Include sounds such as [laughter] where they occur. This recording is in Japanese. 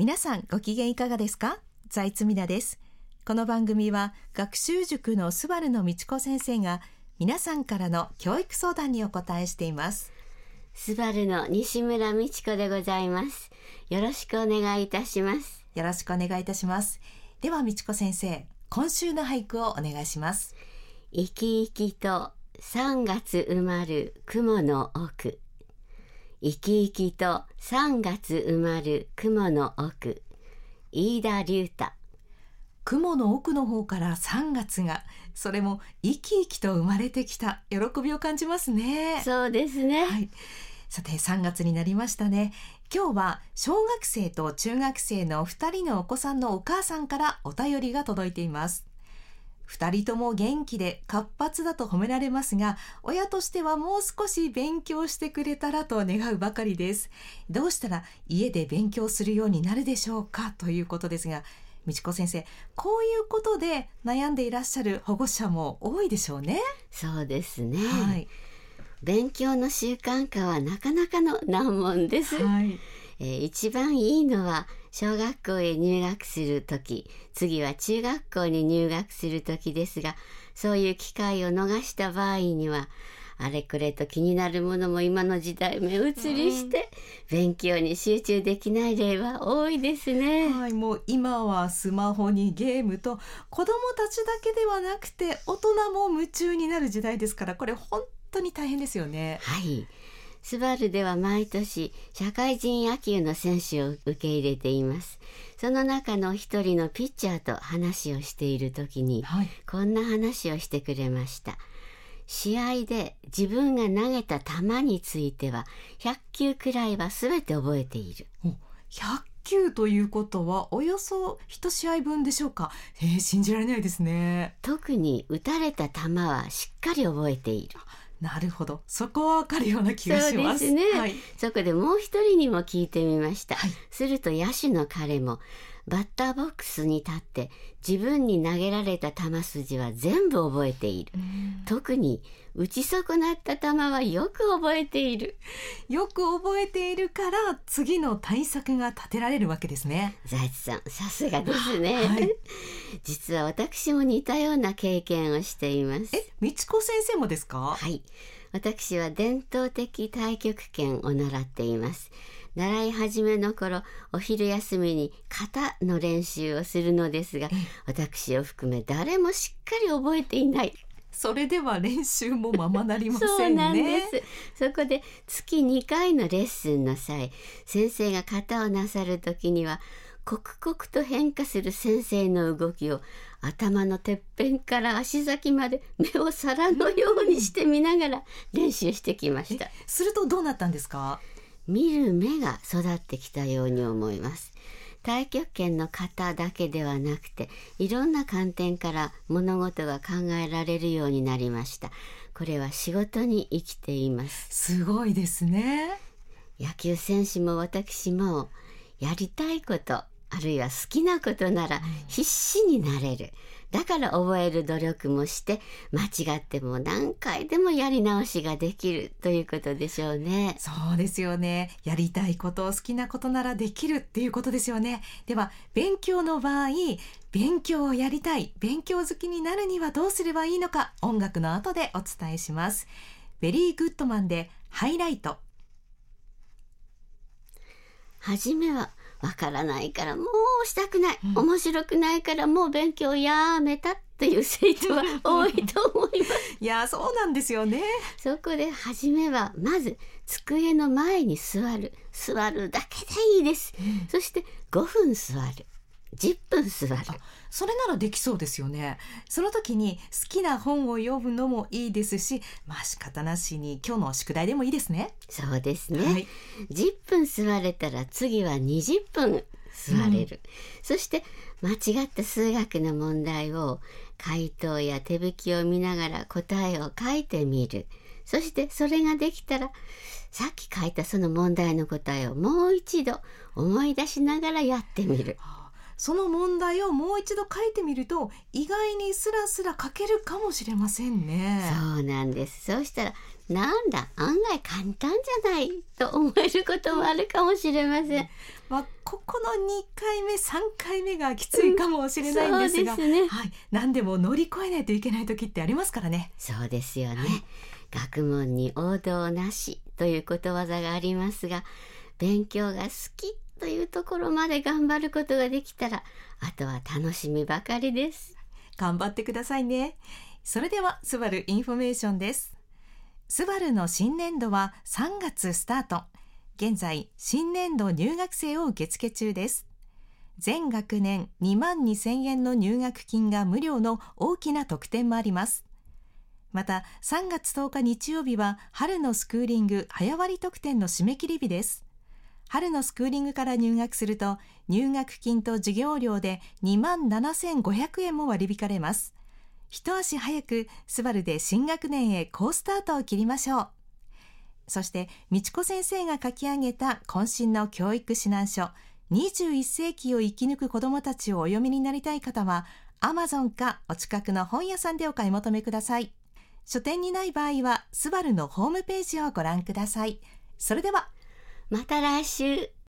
皆さんご機嫌いかがですか？財津美奈です。この番組は学習塾のスバルの道子先生が皆さんからの教育相談にお答えしています。スバルの西村美智子でございます。よろしくお願いいたします。よろしくお願いいたします。では美智子先生今週の俳句をお願いします。生き生きと3月埋まる雲の奥生き生きと3月埋まる雲の奥。飯田龍太。雲の奥の方から3月がそれも生き生きと生まれてきた。喜びを感じますね。そうですね、はい、さて3月になりましたね。今日は小学生と中学生の2人のお子さんのお母さんからお便りが届いています2人とも元気で活発だと褒められますが親としてはもう少し勉強してくれたらと願うばかりです。どうしたら家で勉強するようになるでしょうか？ということですが美智子先生こういうことで悩んでいらっしゃる保護者も多いでしょうね。そうですね、はい、勉強の習慣化はなかなかの難問です、はい、えー、一番いいのは小学校へ入学する時次は中学校に入学する時ですがそういう機会を逃した場合にはあれこれと気になるものも今の時代目移りして、勉強に集中できない例は多いですね。はい、もう今はスマホにゲームと子供たちだけではなくて大人も夢中になる時代ですからこれ本当に大変ですよね。はい。スバルでは毎年社会人野球の選手を受け入れています。その中の一人のピッチャーと話をしている時に、はい、こんな話をしてくれました。試合で自分が投げた球については100球くらいは全て覚えている。100球ということはおよそ1試合分でしょうか、えー、信じられないですね特に打たれた球はしっかり覚えているなるほど。そこはわかるような気がします。そうですね、はい、そこでもう一人にも聞いてみました、はい、すると野手の彼もバッターボックスに立って自分に投げられた球筋は全部覚えている。特に打ち損なった球はよく覚えている。よく覚えているから次の対策が立てられるわけですね。財津さん、さすがですね。はい、[laughs] 実は私も似たような経験をしています。え、美智子先生もですか？はい。私は伝統的太極拳を習っています。習い始めの頃お昼休みに型の練習をするのですが私を含め誰もしっかり覚えていない。それでは練習もままなりませんね。そこで月2回のレッスンの際先生が型をなさる時には刻々と変化する先生の動きを頭のてっぺんから足先まで目を皿のようにして見ながら練習してきました。するとどうなったんですか？見る目が育ってきたように思います。太極拳の型だけではなくていろんな観点から物事が考えられるようになりました。これは仕事に生きています。すごいですね。野球選手も私もやりたいことあるいは好きなことなら必死になれる、だから覚える努力もして間違っても何回でもやり直しができるということでしょうね。そうですよね。やりたいこと好きなことならできるっていうことですよね。では勉強の場合勉強をやりたい。勉強好きになるにはどうすればいいのか音楽の後でお伝えします。ベリーグッドマンでハイライト。はじめはわからないからもうしたくない、うん、面白くないからもう勉強やめたっていう生徒は [laughs] 多いと思います。いやそうなんですよね。そこで初めはまず机の前に座る。座るだけでいいです、うん、そして5分座る10分座る。それならできそうですよね。その時に好きな本を読むのもいいですしまあ仕方なしに今日の宿題でもいいですね。そうですね、はい、10分座れたら次は20分座れる、うん、そして間違った数学の問題を回答や手引きを見ながら答えを書いてみる。そしてそれができたらさっき書いたその問題の答えをもう一度思い出しながらやってみる。その問題をもう一度書いてみると意外にスラスラ書けるかもしれませんね。そうなんです。そうしたらなんだ案外簡単じゃないと思えることもあるかもしれません。まあ、ここの2回目3回目がきついかもしれないんですが、うんね、はい、何でも乗り越えないといけない時ってありますからね。そうですよね、はい、学問に王道なしということわざがありますが勉強が好きというところまで頑張ることができたらあとは楽しみばかりです。頑張ってくださいね。それではスバルインフォメーションです。スバルの新年度は3月スタート。現在、新年度入学生を受付中です。全学年2万2000円の入学金が無料の大きな特典もあります。また、3月10日日曜日は春のスクーリング早割特典の締め切り日です。春のスクーリングから入学すると、入学金と授業料で2万7500円も割り引かれます。一足早くスバルで新学年へ好スタートを切りましょう。そして、美智子先生が書き上げた渾身の教育指南書、21世紀を生き抜く子どもたちをお読みになりたい方は、アマゾンかお近くの本屋さんでお買い求めください。書店にない場合は、スバルのホームページをご覧ください。それでは、また来週。